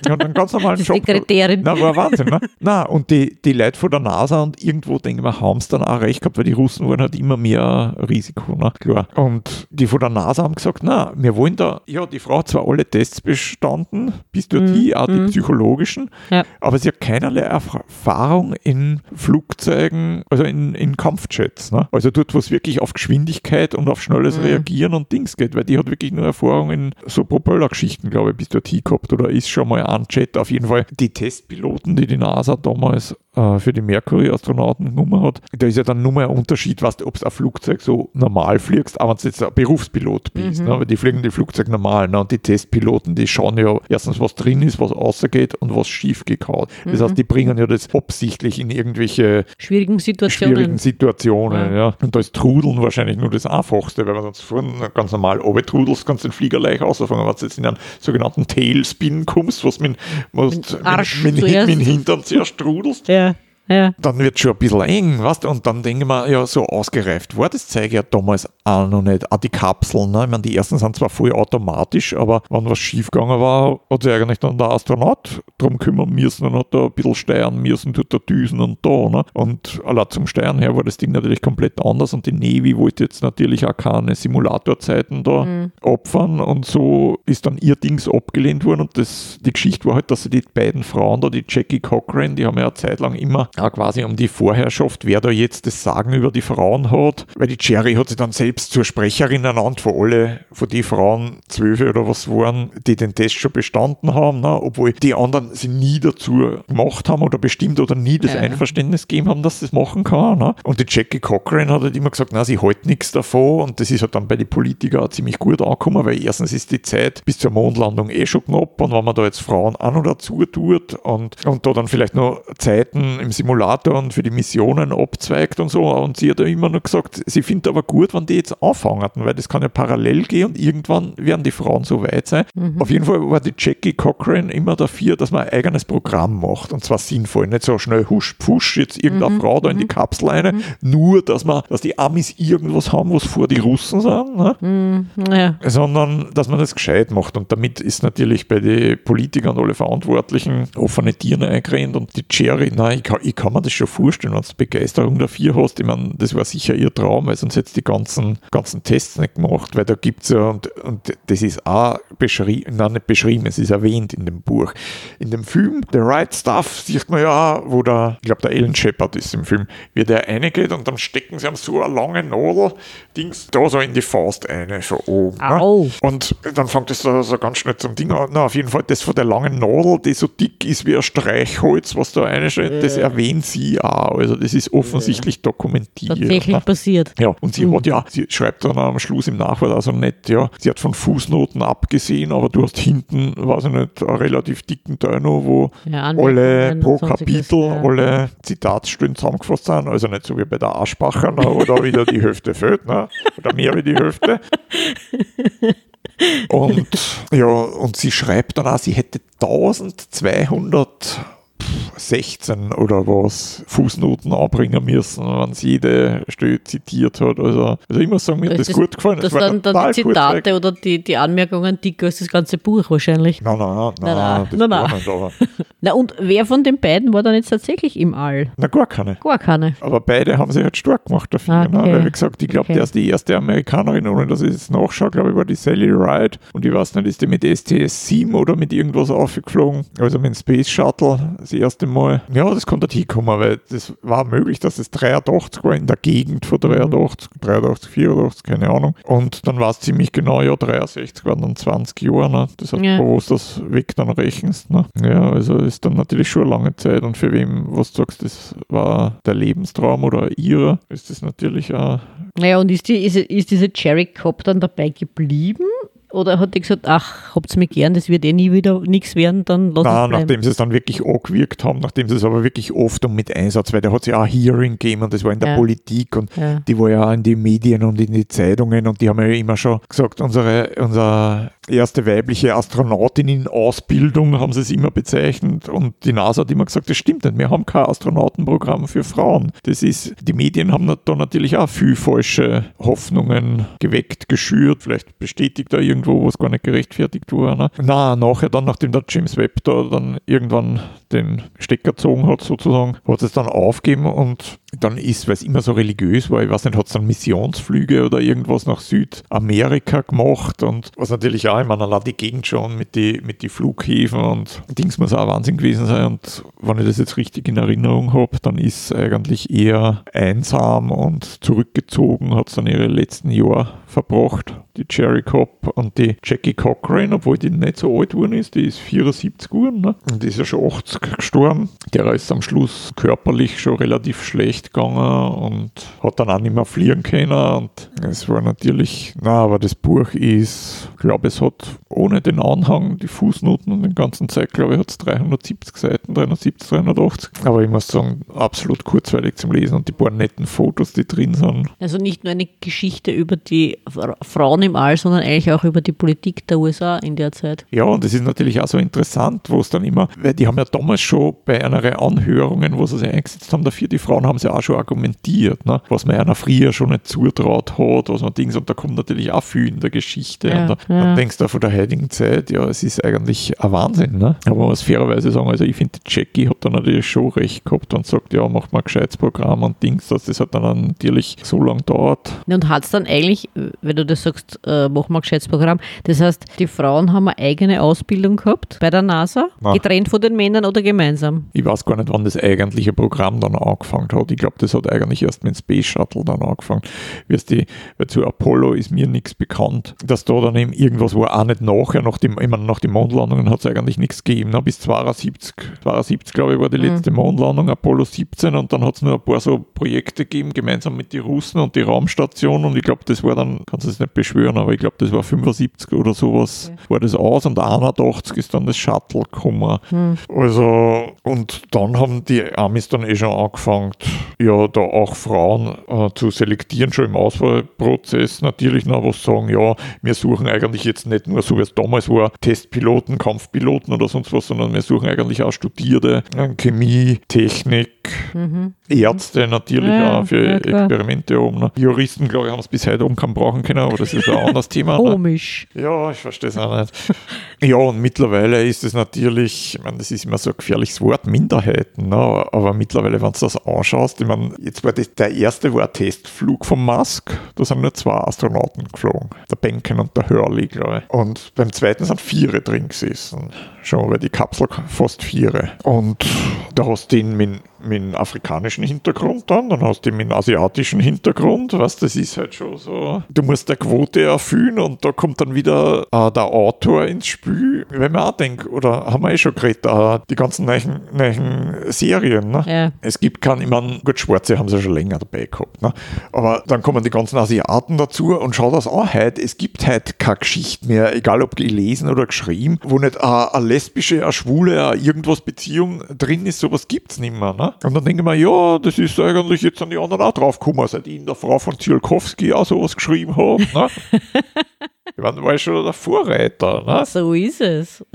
Hat einen ganz normalen Job. Sekretärin. Na, war Wahnsinn, ne? Na, und die, die Leute von der NASA und irgendwo, denken wir, haben es dann auch recht gehabt, weil die Russen wollen halt immer mehr Risiko, ne? Klar. Und die von der NASA haben gesagt, na, wir wollen da, ja, die Frau hat zwar alle Tests bestanden, bis dorthin, mm, auch die mm. psychologischen, ja. aber sie hat keinerlei Erfahrung in Flugzeugen, also in, in Kampfjets, ne? Also dort, wo es wirklich auf Geschwindigkeit und auf schnelles mm. Reagieren und Dings geht, weil die hat wirklich nur Erfahrung in so Propellergeschichten, glaube ich, bis dorthin gehabt oder ist schon mal an Jet. Auf jeden Fall die Testpiloten, die die NASA damals äh, für die Mercury-Astronauten genommen hat, da ist ja dann nur mal ein Unterschied, was, ob du ein Flugzeug so normal fliegst, aber wenn du jetzt ein Berufspilot bist, mhm. ne, weil die fliegen die Flugzeuge normal ne, und die Testpiloten, die schauen ja erstens, was drin ist, was rausgeht und was schief gehauen. Mhm. Das heißt, die bringen ja das absichtlich in irgendwelche schwierigen Situationen. Schwierigen Situationen ja. ja. Und da ist Trudeln wahrscheinlich nur das Einfachste, weil wenn du sonst vorne ganz normal trudelst, kannst du den Flieger leicht ausfangen. Wenn du jetzt in einen sogenannten Tailspin kommst, was mit, was mit, mit, mit, mit, Hintern zuerst trudelst, ja ja. dann wird es schon ein bisschen eng, weißt du? Und dann denken wir, ja, so ausgereift war das Zeug ja damals auch noch nicht. Auch die Kapseln, ne? Ich meine, die ersten sind zwar voll automatisch, aber wenn was schiefgegangen war, hat sich eigentlich dann der Astronaut drum kümmern müssen und hat da ein bisschen steuern müssen, tut da Düsen und da, ne? Und allein zum Steuern her war das Ding natürlich komplett anders und die Navy wollte jetzt natürlich auch keine Simulatorzeiten da mhm. opfern und so ist dann ihr Dings abgelehnt worden und das, die Geschichte war halt, dass sie die beiden Frauen da, die Jackie Cochran, die haben ja eine Zeit lang immer auch quasi um die Vorherrschaft, wer da jetzt das Sagen über die Frauen hat. Weil die Cherry hat sich dann selbst zur Sprecherin ernannt von alle, von die Frauen, zwölf oder was waren, die den Test schon bestanden haben, ne? obwohl die anderen sie nie dazu gemacht haben oder bestimmt oder nie das ja. Einverständnis gegeben haben, dass das machen kann. Ne? Und die Jackie Cochran hat halt immer gesagt, na, sie hält nichts davon und das ist halt dann bei den Politikern auch ziemlich gut angekommen, weil erstens ist die Zeit bis zur Mondlandung eh schon knapp und wenn man da jetzt Frauen an oder dazu tut und, und da dann vielleicht noch Zeiten im Simulator und für die Missionen abzweigt und so. Und sie hat ja immer nur gesagt, sie findet aber gut, wenn die jetzt anfangen, weil das kann ja parallel gehen und irgendwann werden die Frauen so weit sein. Mhm. Auf jeden Fall war die Jackie Cochran immer dafür, dass man ein eigenes Programm macht und zwar sinnvoll, nicht so schnell husch pfusch jetzt irgendeine mhm. Frau da in die mhm. Kapsel rein, mhm. nur dass man, dass die Amis irgendwas haben, was vor die Russen sind, ne? Mhm. Ja. sondern dass man das gescheit macht und damit ist natürlich bei den Politikern alle Verantwortlichen offene Tiere eingerennt und die Jerry, nein, ich kann, ich kann mir das schon vorstellen, wenn du Begeisterung dafür hast. Ich meine, das war sicher ihr Traum, weil sonst hätte die ganzen, ganzen Tests nicht gemacht, weil da gibt es ja, und, und das ist auch beschrieben, nein, nicht beschrieben, es ist erwähnt in dem Buch. In dem Film The Right Stuff sieht man ja, wo der, ich glaube, der Ellen Shepard ist im Film, wie der reingeht und dann stecken sie am so eine lange Nadel, Dings, da so in die Faust eine, von oben. Ne? Und dann fängt es da so ganz schnell zum Ding an. Na, auf jeden Fall das von der langen Nadel, die so dick ist wie ein Streichholz, was da reinsteht, das erwähnt erwähnt sie auch. Also das ist offensichtlich dokumentiert. Tatsächlich ne? passiert. Ja, und sie mhm. hat ja, sie schreibt dann am Schluss im Nachwort also nicht, ja, sie hat von Fußnoten abgesehen, aber du hast hinten, weiß ich nicht, einen relativ dicken noch, wo ja, alle pro Kapitel, ja. alle Zitatsstellen zusammengefasst sind. Also nicht so wie bei der Aschbacher, ne, oder wieder die Hälfte fehlt, ne? oder mehr wie die Hälfte. Und ja, und sie schreibt dann auch, sie hätte 1200 16 oder was Fußnoten anbringen müssen, wenn sie jede Stelle zitiert hat. Also, also ich muss sagen, mir hat das, das gut gefallen. Das, das dann, dann die Zitate oder die, die Anmerkungen dicker als das ganze Buch wahrscheinlich. Nein, nein, nein, nein, nein, nein, nein. Na und wer von den beiden war dann jetzt tatsächlich im All? Na, gar keine. Gar keine. Aber beide haben sich halt stark gemacht dafür. Okay. Ne? Weil, wie gesagt, ich glaube, okay. der ist die erste Amerikanerin, ohne dass ich jetzt nachschaue, glaube ich, war die Sally Ride. Und ich weiß nicht, ist die mit STS-7 oder mit irgendwas aufgeflogen? Also mit dem Space Shuttle, das erste Mal, ja, das konnte hinkommen, weil das war möglich, dass es 83 war, in der Gegend von 83, 83, 84, keine Ahnung. Und dann war es ziemlich genau, ja, 63 waren dann 20 Jahre, ne? Das hat, Ja. du das weg dann rechnest, ne? Ja, also ist dann natürlich schon eine lange Zeit und für wem, was du sagst, das war der Lebenstraum oder ihrer, ist das natürlich auch Naja, und ist, die, ist, ist diese Cherry Cop dann dabei geblieben? Oder hat die gesagt, ach, habt's mir gern, das wird eh nie wieder nichts werden, dann lass bleiben. nachdem sie es dann wirklich angewirkt haben, nachdem sie es aber wirklich oft und mit Einsatz, weil da hat es ja auch ein Hearing gegeben und das war in der Ja. Politik und Ja. die war ja auch in die Medien und in die Zeitungen und die haben ja immer schon gesagt, unsere, unsere erste weibliche Astronautin in Ausbildung haben sie es immer bezeichnet und die NASA hat immer gesagt, das stimmt nicht, wir haben kein Astronautenprogramm für Frauen. Das ist, die Medien haben da natürlich auch viel falsche Hoffnungen geweckt, geschürt, vielleicht bestätigt da irgendwo, was gar nicht gerechtfertigt war. Ne? Na, nachher dann, nachdem der James Webb da dann irgendwann den Stecker gezogen hat, sozusagen, hat es dann aufgegeben und dann ist, weil es immer so religiös war, ich weiß nicht, hat es dann Missionsflüge oder irgendwas nach Südamerika gemacht und was natürlich auch, ich meine, allein die Gegend schon mit die, mit die Flughäfen und Dings muss auch Wahnsinn gewesen sein und wenn ich das jetzt richtig in Erinnerung habe, dann ist eigentlich eher einsam und zurückgezogen, hat es dann ihre letzten Jahre verbracht, die Cherry Cop und die Jackie Cochran, obwohl die nicht so alt geworden ist, die ist 74 geworden ne? und die ist ja schon 80 gestorben. Der ist am Schluss körperlich schon relativ schlecht gegangen und hat dann auch nicht mehr fliegen können und es war natürlich, na, aber das Buch ist, ich glaube, es hat ohne den Anhang, die Fußnoten und den ganzen Zeit, glaube ich, hat es 370 Seiten, 370, 380. Aber ich muss sagen, absolut kurzweilig zum Lesen und die paar netten Fotos, die drin sind. Also nicht nur eine Geschichte über die Fra- Frauen im All, sondern eigentlich auch über die Politik der USA in der Zeit. Ja, und das ist natürlich auch so interessant, wo es dann immer, weil die haben ja damals schon bei einer Anhörungen, wo sie sich eingesetzt haben dafür, die Frauen haben sie auch schon argumentiert, ne? was man einer früher schon nicht zutraut hat, was man Dings, und da kommt natürlich auch viel in der Geschichte. Ja, und da, ja. dann denkst du von der heutigen Zeit, ja, es ist eigentlich ein Wahnsinn. Ne? Aber man muss fairerweise sagen, also ich finde, Jackie hat da natürlich schon recht gehabt und sagt, ja, macht mal ein gescheites Programm und Dings, dass das hat dann natürlich so lange dauert. Und hat es dann eigentlich, wenn du das sagst, äh, machen wir ein gescheites Programm, das heißt, die Frauen haben eine eigene Ausbildung gehabt bei der NASA, Na. getrennt von den Männern oder gemeinsam? Ich weiß gar nicht, wann das eigentliche Programm dann angefangen hat. Ich glaube, das hat eigentlich erst mit dem Space Shuttle dann angefangen. Weißt du, weil zu Apollo ist mir nichts bekannt. Dass da dann eben irgendwas war, auch nicht nachher, nach, dem, ich meine, nach den Mondlandungen hat es eigentlich nichts gegeben. Ne? Bis 72, 72, glaube ich, war die letzte Mondlandung, Apollo 17 und dann hat es nur ein paar so Projekte gegeben, gemeinsam mit den Russen und die Raumstation und ich glaube, das war dann, kannst du es nicht beschwören, aber ich glaube, das war 75 oder sowas, war das aus und 81 ist dann das Shuttle gekommen. Also, und dann haben die Amis dann eh schon angefangen, ja, da auch Frauen äh, zu selektieren, schon im Auswahlprozess. Natürlich noch was sagen, ja, wir suchen eigentlich jetzt nicht nur, so wie es damals war, Testpiloten, Kampfpiloten oder sonst was, sondern wir suchen eigentlich auch Studierte, äh, Chemie, Technik, Ärzte natürlich Ja, auch für ja. Experimente oben. Ne? Juristen, glaube ich, haben es bis heute oben kaum brauchen können, aber das ist ein anderes Thema. Ne? Komisch. Ja, ich verstehe es auch nicht. Ja, und mittlerweile ist es natürlich, ich meine, das ist immer so ein gefährliches Wort, Minderheiten, ne? aber mittlerweile, wenn du das anschaust, ich meine, jetzt war das, der erste war ein Testflug von Musk, da sind nur zwei Astronauten geflogen, der Benken und der Hurley, glaube ich. Und beim zweiten sind vier drin gesessen, schon weil die Kapsel fast vier. Und da hast du den mit, mit einem afrikanischen Hintergrund dann, dann hast du den mit einem asiatischen Hintergrund, was das ist halt schon so. Du musst der Quote erfüllen und da kommt dann wieder äh, der Autor ins Spiel. Wenn man auch denkt, oder haben wir eh schon geredet, äh, die ganzen neuen, neuen Serien, ne? Ja. Es gibt keinen, ich meine, gut, Schwarze haben sie schon länger dabei gehabt, ne? aber dann kommen die ganzen Asiaten dazu und schau das an heute, es gibt heute keine Geschichte mehr, egal ob gelesen oder geschrieben, wo nicht eine lesbische, eine schwule, eine irgendwas Beziehung drin ist, sowas gibt's nicht mehr. Ne? Und dann denke ich mir, ja, das ist eigentlich jetzt an die anderen auch draufgekommen, seit ich in der Frau von Tsiolkovsky auch sowas geschrieben habe. Ne? Ich meine, war schon der Vorreiter. Ne? So ist es.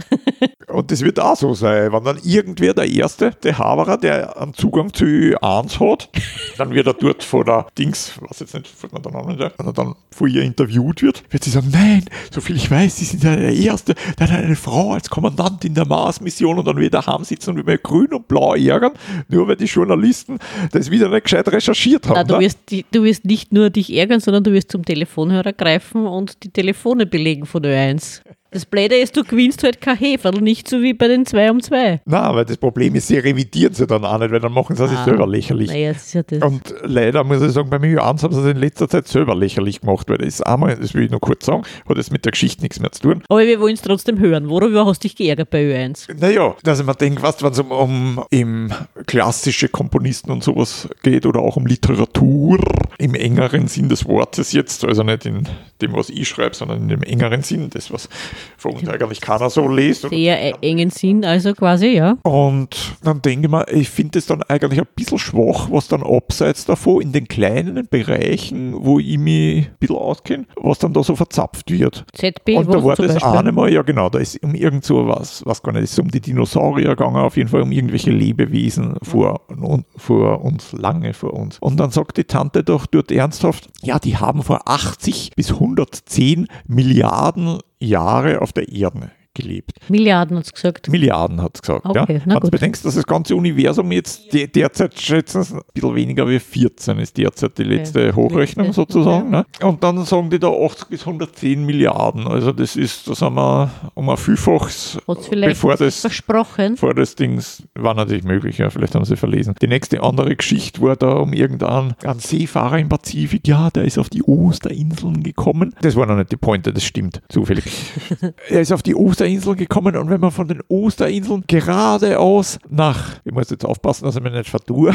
Und das wird auch so sein. Wenn dann irgendwer der Erste, der Haberer, der einen Zugang zu Ü1 hat, dann wird er dort vor der Dings, was jetzt nicht, fällt mir ein, wenn er dann vor ihr interviewt wird, wird sie sagen, nein, so viel ich weiß, Sie sind ja der Erste, hat eine Frau als Kommandant in der Mars-Mission und dann wird er daheim sitzen und wird mir grün und blau ärgern, nur weil die Journalisten das wieder nicht gescheit recherchiert haben. Na, du, ne? wirst, du wirst nicht nur dich ärgern, sondern du wirst zum Telefonhörer greifen und die Telefone belegen von Ö1. Das Blöde ist, du gewinnst halt kein Heferl, nicht so wie bei den 2 um 2. Na, weil das Problem ist, sie revidieren sie dann auch nicht, weil dann machen sie sich Ah. selber lächerlich. Naja, das ist ja das. Und leider muss ich sagen, bei mir haben sie es in letzter Zeit selber lächerlich gemacht, weil das ist einmal, das will ich noch kurz sagen, hat jetzt mit der Geschichte nichts mehr zu tun. Aber wir wollen es trotzdem hören. Worüber hast du dich geärgert bei Ö1? Naja, dass ich mir denke, was, wenn es um, um im klassische Komponisten und sowas geht oder auch um Literatur im engeren Sinn des Wortes jetzt, also nicht in dem, was ich schreibe, sondern in dem engeren Sinn, das, was uns eigentlich keiner so liest. Sehr e- engen Sinn, also quasi, ja. und dann denke ich mir, ich finde es dann eigentlich ein bisschen schwach, was dann abseits davon in den kleinen Bereichen, wo ich mich ein bisschen auskenne, was dann da so verzapft wird. ZB, Und da war das Beispiel? eine Mal, ja genau, da ist um irgend so was, was gar nicht, ist um die Dinosaurier gegangen, auf jeden Fall um irgendwelche Lebewesen vor, vor uns, lange vor uns. Und dann sagt die Tante doch dort ernsthaft, ja, die haben vor 80 bis 110 Milliarden Jahre auf der Erde gelebt. Milliarden hat es gesagt. Milliarden hat es gesagt. Okay, ja. Wenn du bedenkst, dass das ganze Universum jetzt de derzeit schätzen ein bisschen weniger wie 14 ist derzeit die letzte Hochrechnung Letzte, sozusagen. Ne? Und dann sagen die da 80 bis 110 Milliarden. Also das ist, da sind wir um ein Vielfaches, bevor das versprochen. vor das Dings war natürlich möglich, ja, vielleicht haben sie verlesen. Die nächste andere Geschichte war da um irgendeinen einen Seefahrer im Pazifik, ja, der ist auf die Osterinseln gekommen. Das war noch nicht die Pointe, das stimmt, zufällig. er ist auf die Osterinseln gekommen und wenn man von den Osterinseln geradeaus nach, ich muss jetzt aufpassen, dass ich mich nicht vertue,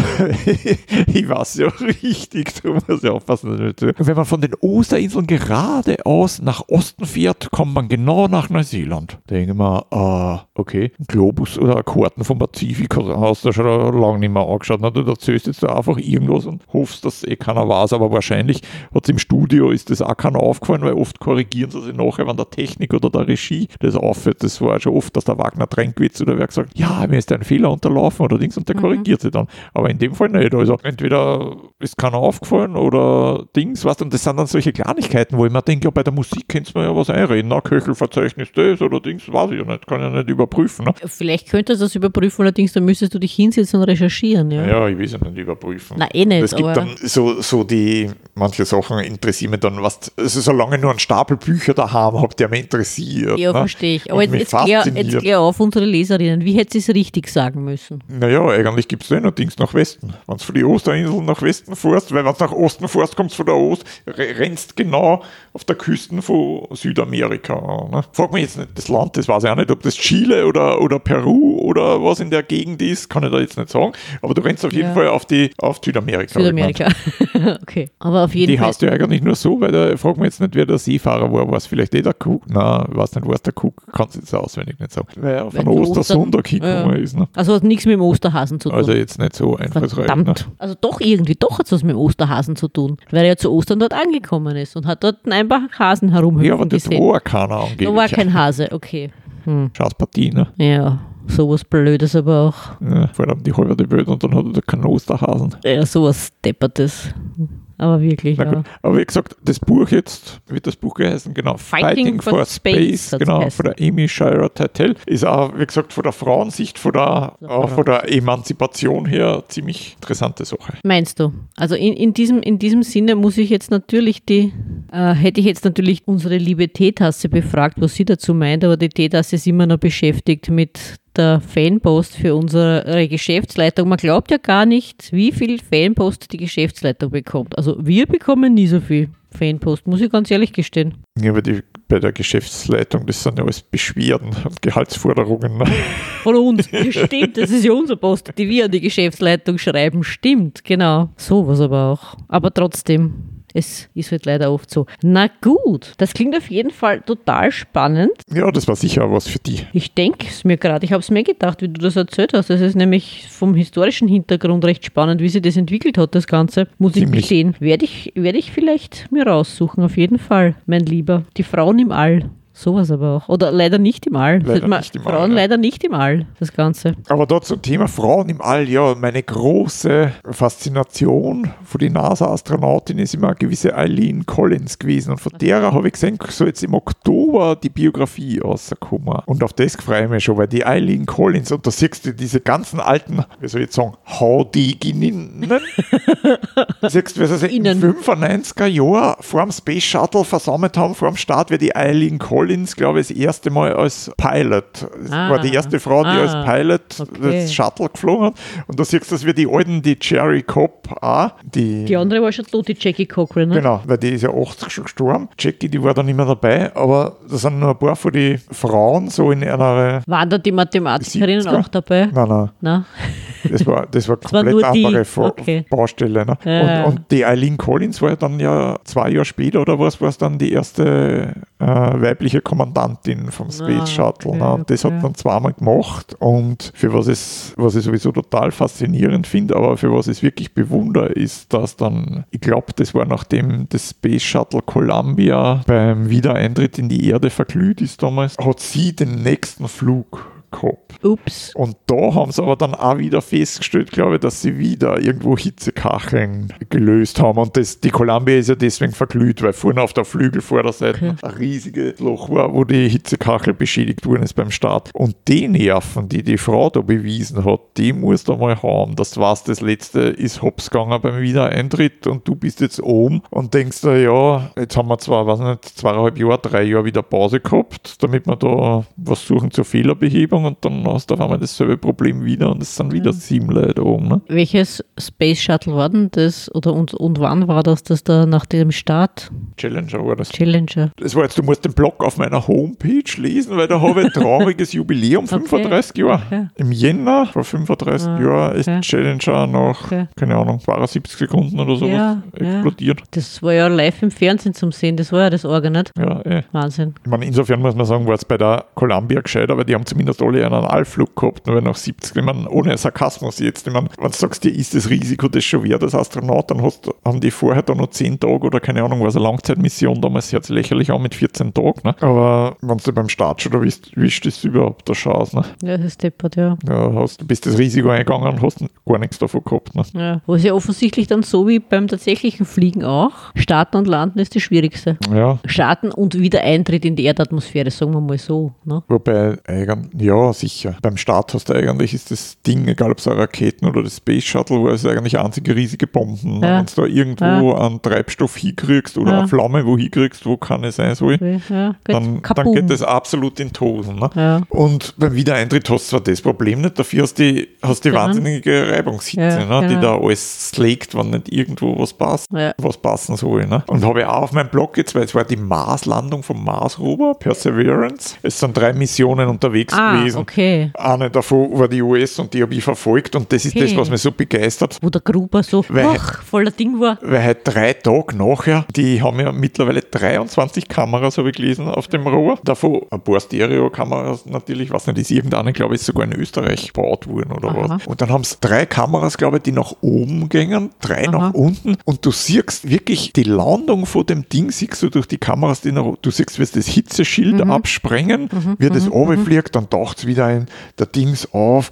ich weiß ja richtig, du musst ja aufpassen, dass ich nicht vertue. Und wenn man von den Osterinseln geradeaus nach Osten fährt, kommt man genau nach Neuseeland. Denke mir, ah, okay, Globus oder Karten vom Pazifik hast du schon lange nicht mehr angeschaut. Na, du erzählst jetzt einfach irgendwas und hoffst, dass eh keiner weiß, aber wahrscheinlich hat es im Studio ist das auch keiner aufgefallen, weil oft korrigieren sie sich nachher, wenn der Technik oder der Regie das auffällt. Das war schon oft, dass der Wagner Tränkwitz oder wer gesagt, ja, mir ist ein Fehler unterlaufen oder Dings und der korrigiert sie dann. Aber in dem Fall nicht. Also entweder ist keiner aufgefallen oder Dings, was und das sind dann solche Kleinigkeiten, wo ich mir denke, ja, bei der Musik könnte man ja was einreden. Na, Köchelverzeichnis das oder Dings, weiß ich ja nicht, kann ich ja nicht überprüfen. Ne? Vielleicht könntest du das überprüfen, allerdings dann müsstest du dich hinsetzen und recherchieren. Ja. Ja, ich will es ja nicht überprüfen. Na, eh nicht, Es gibt dann so, so die, manche Sachen interessieren mich dann, was, also solange ich nur einen Stapel Bücher daheim habe, der mich interessiert. ja, ne? verstehe ich. Aber jetzt, jetzt, klär, jetzt klär auf unsere Leserinnen. Wie hätte sie es richtig sagen müssen? Naja, eigentlich gibt es da noch Dings nach Westen. Wenn du von den Osterinseln nach Westen fährst, weil wenn du nach Osten fährst, kommst du von der Ost, re- rennst genau auf der Küste von Südamerika. Ne? Frag mich jetzt nicht das Land, das weiß ich auch nicht, ob das Chile oder, oder Peru oder was in der Gegend ist, kann ich da jetzt nicht sagen. Aber du rennst auf jeden Ja. Fall auf, die, auf Südamerika. Südamerika. okay. Aber auf jeden Die Fall. heißt ja eigentlich nur so, weil da fragt man jetzt nicht, wer der Seefahrer war. War es vielleicht eh der Cook? Nein, ich weiß nicht, was der Cook, kannst du jetzt auswendig nicht sagen. Weil er von du Ostersonntag Ostern- hingekommen ist. Ne? Also hat nichts mit dem Osterhasen zu tun. Also jetzt nicht so einfallsreich. Ne? Verdammt. Also doch irgendwie, doch hat es was mit dem Osterhasen zu tun. Weil er ja zu Ostern dort angekommen ist und hat dort ein paar Hasen herumhüpfen Ja, aber das gesehen. war keiner angeblich. da war kein Hase, okay. Hm. Scheiß Partie, ne? Ja, sowas Blödes aber auch. Ja, vor allem die halbe Welt und dann hat er da keinen Osterhasen. Ja, sowas Deppertes. Aber wirklich, ja. aber wie gesagt, das Buch jetzt, wird das Buch geheißen? Genau, Fighting for Space hat's genau, von der Amy Shira Teitel, ist auch, wie gesagt, von der Frauensicht, von der, auch von der Emanzipation her ziemlich interessante Sache. Meinst du? Also in, in, diesem, in diesem Sinne muss ich jetzt natürlich die, äh, hätte ich jetzt natürlich unsere liebe Teetasse befragt, was sie dazu meint, aber die Teetasse ist immer noch beschäftigt mit der Fanpost für unsere Geschäftsleitung. Man glaubt ja gar nicht, wie viel Fanpost die Geschäftsleitung bekommt. Also wir bekommen nie so viel Fanpost, muss ich ganz ehrlich gestehen. Ja, aber die, bei der Geschäftsleitung, das sind ja alles Beschwerden und Gehaltsforderungen. Von uns. Stimmt, das ist ja unsere Post, die wir an die Geschäftsleitung schreiben. Stimmt, genau. Sowas aber auch. Aber trotzdem. Es ist halt leider oft so. Na gut, das klingt auf jeden Fall total spannend. Ja, das war sicher auch was für die. Ich denke es mir gerade, ich habe es mir gedacht, wie du das erzählt hast. Das ist nämlich vom historischen Hintergrund recht spannend, wie sich das entwickelt hat, das Ganze. Muss ich Ziemlich. gestehen. Werde ich, werde ich vielleicht mir raussuchen, auf jeden Fall, mein Lieber. Die Frauen im All. Sowas aber auch. Oder leider nicht im All. Leider man- nicht im All, Frauen ja. leider nicht im All, das Ganze. Aber dort zum Thema Frauen im All, ja, meine große Faszination von die NASA-Astronautin ist immer eine gewisse Eileen Collins gewesen. Und von derer habe ich gesehen, so jetzt im Oktober die Biografie rausgekommen. Und auf das freue ich mich schon, weil die Eileen Collins, und da siehst du diese ganzen alten, wie soll ich jetzt sagen, HDinnen. Siehst du, wie sie in den 95er Jahren vor dem Space Shuttle versammelt haben, vor dem Start, wie die Eileen Collins, glaube ich, das erste Mal als Pilot. Ah. war die erste Frau, die Ah. als Pilot Okay. das Shuttle geflogen hat. Und da siehst du, dass wir die alten, die Jerry Cobb auch, die, Die andere war schon tot, die Jackie Cochran. Ne? Genau, weil die ist ja 80 schon gestorben. Jackie, die war dann nicht mehr dabei, aber da sind nur ein paar von den Frauen so in einer. Waren da die Mathematikerinnen 70er? auch dabei? Nein, nein, Na? Das war, das war war komplett nur die. andere Okay. Baustelle. Ne? Ja. Und, und die Eileen Collins war ja dann ja zwei Jahre später oder was, war es dann die erste äh, weibliche Kommandantin vom Space Ah, Shuttle. okay, ne? Und das okay. hat dann zweimal gemacht. Und für was es, was ich sowieso total faszinierend finde, aber für was ich es wirklich bewundere, ist, dass dann, ich glaube, das war nachdem das Space Shuttle Columbia beim Wiedereintritt in die Erde verglüht ist damals, hat sie den nächsten Flug gehabt. Ups. Und da haben sie aber dann auch wieder festgestellt, glaube ich, dass sie wieder irgendwo Hitzekacheln gelöst haben. Und das, die Columbia ist ja deswegen verglüht, weil vorne auf der Flügelvorderseite Okay. ein riesiges Loch war, wo die Hitzekachel beschädigt worden ist beim Start. Und die Nerven, die die Frau da bewiesen hat, die musst du mal haben. Das war's, das letzte ist hops gegangen beim Wiedereintritt und du bist jetzt oben und denkst dir, ja, jetzt haben wir zwar, weiß nicht, zweieinhalb Jahre, drei Jahre wieder Pause gehabt, damit wir da was suchen zur Fehlerbehebung und dann hast du auf einmal dasselbe Problem wieder und es sind wieder sieben Leute oben. Ne? Welches Space Shuttle war denn das? Oder und, und wann war das, das da nach dem Start? Challenger war das. Challenger. Das war jetzt, du musst den Blog auf meiner Homepage lesen, weil da habe ich ein trauriges Jubiläum, Okay, 35 Jahre. okay. Im Jänner vor 35 Ah, Jahren ist okay. Challenger nach, Okay. keine Ahnung, 72 Sekunden oder sowas Ja, ja. explodiert. Das war ja live im Fernsehen zum Sehen. Das war ja das Organ, nicht? Ja, eh. Wahnsinn. Ich meine, insofern muss man sagen, war es bei der Columbia gescheit, aber die haben zumindest alle einen Allflug gehabt, nur nach 70. Ich meine, ohne Sarkasmus jetzt. Ich meine, wenn du sagst, dir ist das Risiko das schon wert als Astronaut, dann hast, haben die vorher da noch 10 Tage oder keine Ahnung, was eine Langzeitmission damals hört sich lächerlich an mit 14 Tagen. Ne? Aber wenn du beim Start schon da bist, wischt das überhaupt der Chance. Ne? Ja, das ist deppert, ja. Ja, hast, du bist das Risiko eingegangen und hast gar nichts davon gehabt. Ne? ja. Wo es ja offensichtlich dann so wie beim tatsächlichen Fliegen auch. Starten und landen ist das Schwierigste. Ja, Starten und wieder Eintritt in die Erdatmosphäre, sagen wir mal so. Ne? Wobei, eigen- ja, sicher. Beim Start hast du eigentlich, ist das Ding, egal ob es eine Raketen oder das Space Shuttle war, ist eigentlich einzige riesige Bomben. Ja. Wenn du da irgendwo einen Treibstoff hinkriegst oder Ja. eine Flamme wo hinkriegst, wo keine sein soll, Ja, dann, dann geht das absolut in die Hosen. Ne? Ja. Und beim Wiedereintritt hast du zwar das Problem nicht, dafür hast du die, hast die wahnsinnige Reibungshitze, Ja, ne? die genau. da alles slagt, wenn nicht irgendwo was passt, Ja. was passen soll. Ne? Und habe ich auch auf meinem Blog jetzt, weil es war die Marslandung vom Mars-Rover, Perseverance. Es sind drei Missionen unterwegs Ah, gewesen. Okay. Eine davon war die US und die habe ich verfolgt und das ist Okay. das, was mich so begeistert. Wo der Gruber so Weil- ach, voller Ding war. Weil halt drei Tage nachher, die haben ja mittlerweile 23 Kameras, habe ich gelesen, auf dem Rohr. Davon ein paar Stereo-Kameras natürlich, was nicht ist, irgendeine, glaube ich, ist sogar in Österreich gebaut worden oder Aha. was. Und dann haben sie drei Kameras, glaube ich, die nach oben gingen, drei Aha. nach unten und du siehst wirklich die Landung von dem Ding, siehst du durch die Kameras, die nach, du siehst, wie es das Hitzeschild Mhm. absprengen, wie das runterfliegt, dann taucht es wieder ein, der Dings auf,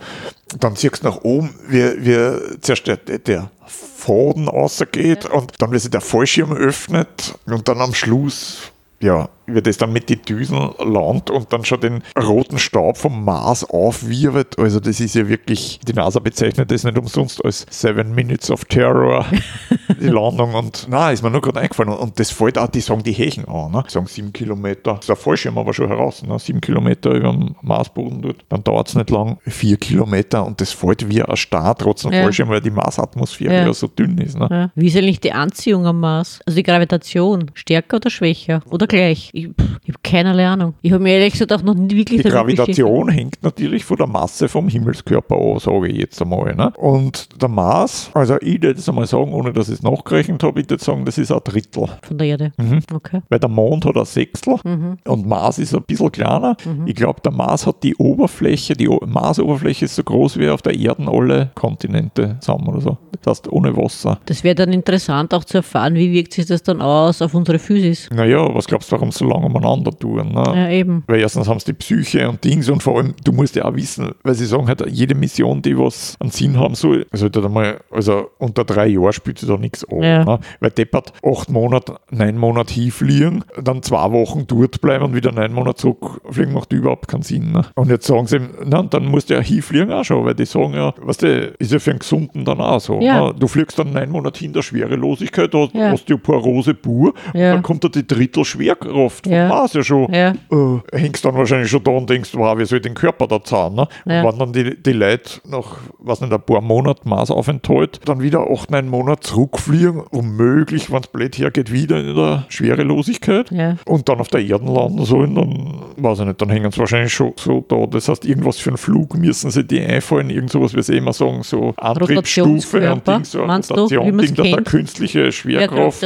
dann siehst du nach oben, wie, wie zuerst der, der Faden rausgeht und dann, wie sich der Fallschirm öffnet und dann am Schluss, ja, wie das dann mit den Düsen landet und dann schon den roten Staub vom Mars aufwirbelt. Also das ist ja wirklich, die NASA bezeichnet das nicht umsonst als Seven Minutes of Terror, die Landung. Und na, ist mir nur gerade eingefallen. Und das fällt auch, die sagen die Hächen an, ne? Die sagen sieben Kilometer, ist der Fallschirm aber schon heraus, ne? sieben Kilometer über dem Marsboden dort. Dann dauert es nicht lang, vier Kilometer und das fällt wie ein Star trotz dem Ja. Fallschirm, weil die Marsatmosphäre Ja. ja. so dünn ist. Ne? Ja. Wie ist eigentlich die Anziehung am Mars? Also die Gravitation, stärker oder schwächer? Oder gleich? Ich, ich habe keinerlei Ahnung. Ich habe mir ehrlich gesagt auch noch nie wirklich Die Gravitation hängt natürlich von der Masse vom Himmelskörper an, sage ich jetzt einmal. Ne? Und der Mars, also ich würde jetzt einmal sagen, ohne dass ich es nachgerechnet habe, ich würde sagen, das ist ein Drittel. von der Erde. Mhm. Okay. Weil der Mond hat ein Sechstel Mhm. und Mars ist ein bisschen kleiner. Ich glaube, der Mars hat die Oberfläche, die Marsoberfläche ist so groß wie auf der Erde alle Kontinente zusammen oder so. Das heißt, ohne Wasser. Das wäre dann interessant auch zu erfahren, wie wirkt sich das dann aus auf unsere Physis. Naja, was glaubst du, warum es so so lange umeinander tun. Ne? Ja, eben. Weil erstens haben sie die Psyche und Dings und vor allem, du musst ja auch wissen, weil sie sagen halt, jede Mission, die was einen Sinn haben soll, sollte halt einmal, also unter drei Jahren spielt sie da nichts an. Ja. Ne? Weil deppert acht Monate, neun Monate hinfliegen, dann zwei Wochen dort bleiben und wieder neun Monate zurückfliegen, macht überhaupt keinen Sinn. Ne? Und jetzt sagen sie, na, dann musst du ja hinfliegen auch schon, weil die sagen ja, weißt du, ist ja für einen Gesunden dann auch so. Ja. Ne? Du fliegst dann neun Monate hin der Schwerelosigkeit, da Ja. hast du Porose pur, Ja. dann kommt da die Drittel Schwerkraft. Ja. War's ja schon Ja. äh, hängst dann wahrscheinlich schon da und denkst, wow, wie soll ich den Körper da zahlen? Ne? Ja. Und wenn dann die, die Leute nach, was nicht, ein paar Monaten Maßaufenthalt dann wieder acht, neun Monate zurückfliegen, womöglich, wenn es blöd hergeht, wieder in der Schwerelosigkeit Ja. und dann auf der Erde landen sollen, dann weiß ich nicht, dann hängen sie wahrscheinlich schon so da. Das heißt, irgendwas für einen Flug müssen sie die einfallen, irgend sowas, wie sie immer sagen, so Antriebsstufe und Ding, so du, Rotation, Ding, dass da künstliche Schwerkraft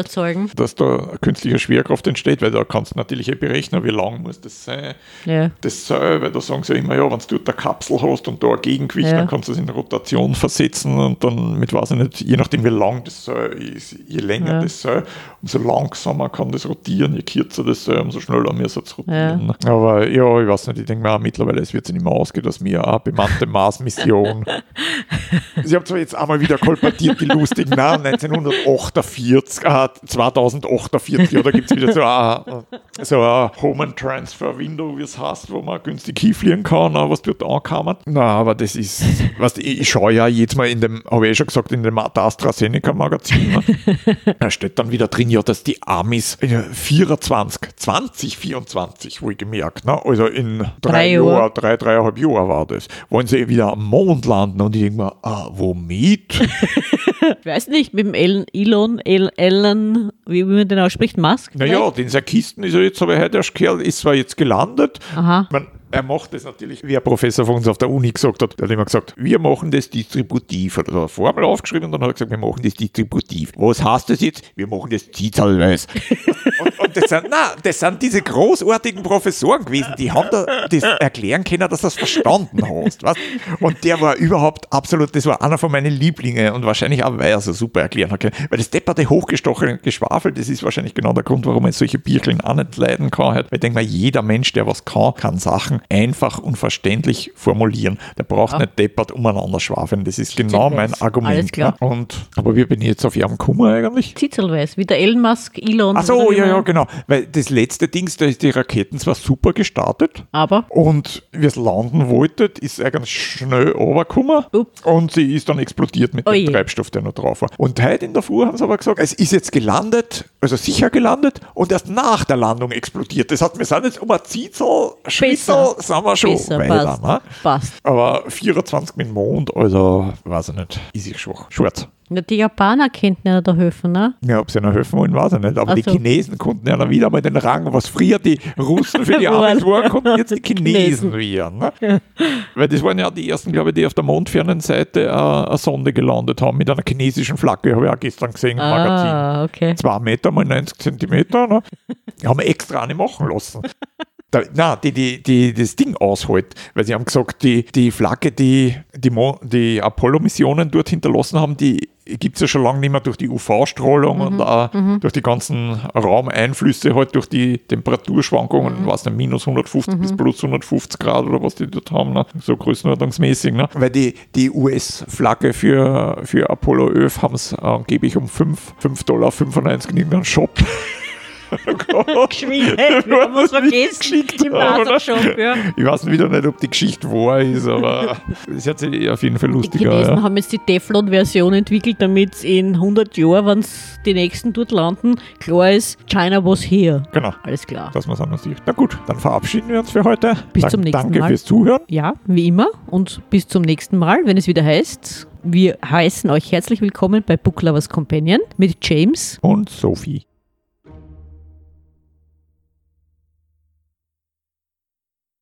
dass da eine künstliche Schwerkraft entsteht, weil da kannst du natürlich eh berechnen, wie lang muss das sein. Ja. Das Seil, weil da sagen sie ja immer, ja, wenn du dort eine Kapsel hast und da ein Gegengewicht, Ja. dann kannst du es in Rotation versetzen und dann mit, weiß ich nicht, je nachdem wie lang das Seil ist, je länger Ja. das Seil, umso langsamer kann das rotieren, je kürzer das Seil, umso schneller müssen es rotieren. Aber ja, ich weiß nicht, ich denke mir auch mittlerweile, es wird sich nicht mehr ausgehen, dass wir eine bemannte Mars-Mission Sie haben zwar jetzt einmal wieder kolportiert, die lustigen Namen, 1948, äh, 2048, oder gibt es wieder so ein, so ein Home and Transfer Window, wie es heißt, wo man günstig hinfliegen kann, was dort ankommt. Na, aber das ist, was ich, ich schaue ja jetzt mal in dem, habe ich eh schon gesagt, in dem AstraZeneca Magazin, ne? da steht dann wieder drin, ja, dass die Amis äh, 24, 2024, wo ich gemerkt, ne? also in drei, Drei Jahren, Jahre. drei, dreieinhalb Jahre war das, wollen sie wieder am Mond landen und ich denke mir, ah, womit? Ich weiß nicht, mit dem Elon, Elon, El, Elon wie man den ausspricht, Musk? naja, den sein Kisten ist ja jetzt, aber heute erst gehört, ist zwar jetzt gelandet, Aha. Man, er macht das natürlich, wie ein Professor von uns auf der Uni gesagt hat. Der hat immer gesagt, wir machen das distributiv. Hat er eine Formel aufgeschrieben und dann hat er gesagt, wir machen das distributiv. Was heißt das jetzt? Wir machen das zahlenweise. und, und das, sind, na, das sind diese großartigen Professoren gewesen, die haben da das erklären können, dass du das verstanden hast. Weißt? Und der war überhaupt absolut, das war einer von meinen Lieblingen und wahrscheinlich auch, weil er so super erklären hat können. Weil das depperte hochgestochene Geschwafel, das ist wahrscheinlich genau der Grund, warum man solche Bierchen auch nicht leiden kann. Halt. Weil ich denke mal, jeder Mensch, der was kann, kann Sachen einfach und verständlich formulieren. Der braucht Ja. nicht deppert umeinander schwafeln. Das ist genau mein. Argument. Ne? Und, aber wie bin ich jetzt auf ihrem Kummer eigentlich? Zitzelweiß, wie der Elon Musk, Elon. Ach so, ja, ja, genau. Weil das letzte Ding, da ist die Raketen zwar super gestartet, Aber, und wie es landen wollte, ist er ganz schnell runtergekommen Ups. und sie ist dann explodiert mit Oh dem. Treibstoff, der noch drauf war. Und heute in der Früh haben sie aber gesagt, es ist jetzt gelandet, also sicher gelandet und erst nach der Landung explodiert. Das heißt, wir sind jetzt um ein Ziezel, Schwitzel, Sind wir schon besser, passt. Ne? passt. Aber 24 mit dem Mond, also weiß ich nicht, ist ich schwach. Schwarz. Ja, die Japaner könnten ja da helfen, ne? Ja, ob sie ihnen helfen wollen, weiß ich nicht. Aber Ach die. Chinesen konnten ja dann wieder mal den Rang, was früher die Russen für die Amis waren, konnten jetzt die Chinesen werden. Ne? Weil das waren ja die ersten, glaube ich, die auf der mondfernen Seite äh, eine Sonde gelandet haben mit einer chinesischen Flagge, habe ich auch gestern gesehen im Magazin. Ah, okay. Zwei Meter mal 90 Zentimeter. Ne? Die haben wir extra eine machen lassen. Da, na, die, die, die das Ding aushält, weil sie haben gesagt, die, die Flagge, die die, Mo- die Apollo-Missionen dort hinterlassen haben, die gibt es ja schon lange nicht mehr durch die UV-Strahlung und auch durch die ganzen Raumeinflüsse, halt durch die Temperaturschwankungen, was nicht, minus 150 bis plus 150 Grad oder was die dort haben, ne? so größenordnungsmäßig. Ne? Weil die, die US-Flagge für, für Apollo 11 haben es angeblich um 5, 5 Dollar 95 in irgendeinem Shop. Wir haben uns vergessen. Im? NASA-Shop, ja. Ich weiß wieder nicht, ob die Geschichte wahr ist, aber es hat sich auf jeden Fall Die lustiger. Chinesen Ja. haben jetzt die Teflon-Version entwickelt, damit in 100 Jahren, wenn die nächsten dort landen, klar ist, China was here. Genau, Alles klar. dass man es anders sieht. Na gut, dann verabschieden wir uns für heute. Bis Dank- zum nächsten Danke Mal. fürs Zuhören. Ja, wie immer. Und bis zum nächsten Mal, wenn es wieder heißt, wir heißen euch herzlich willkommen bei Book Lovers Companion mit James. Und Sophie.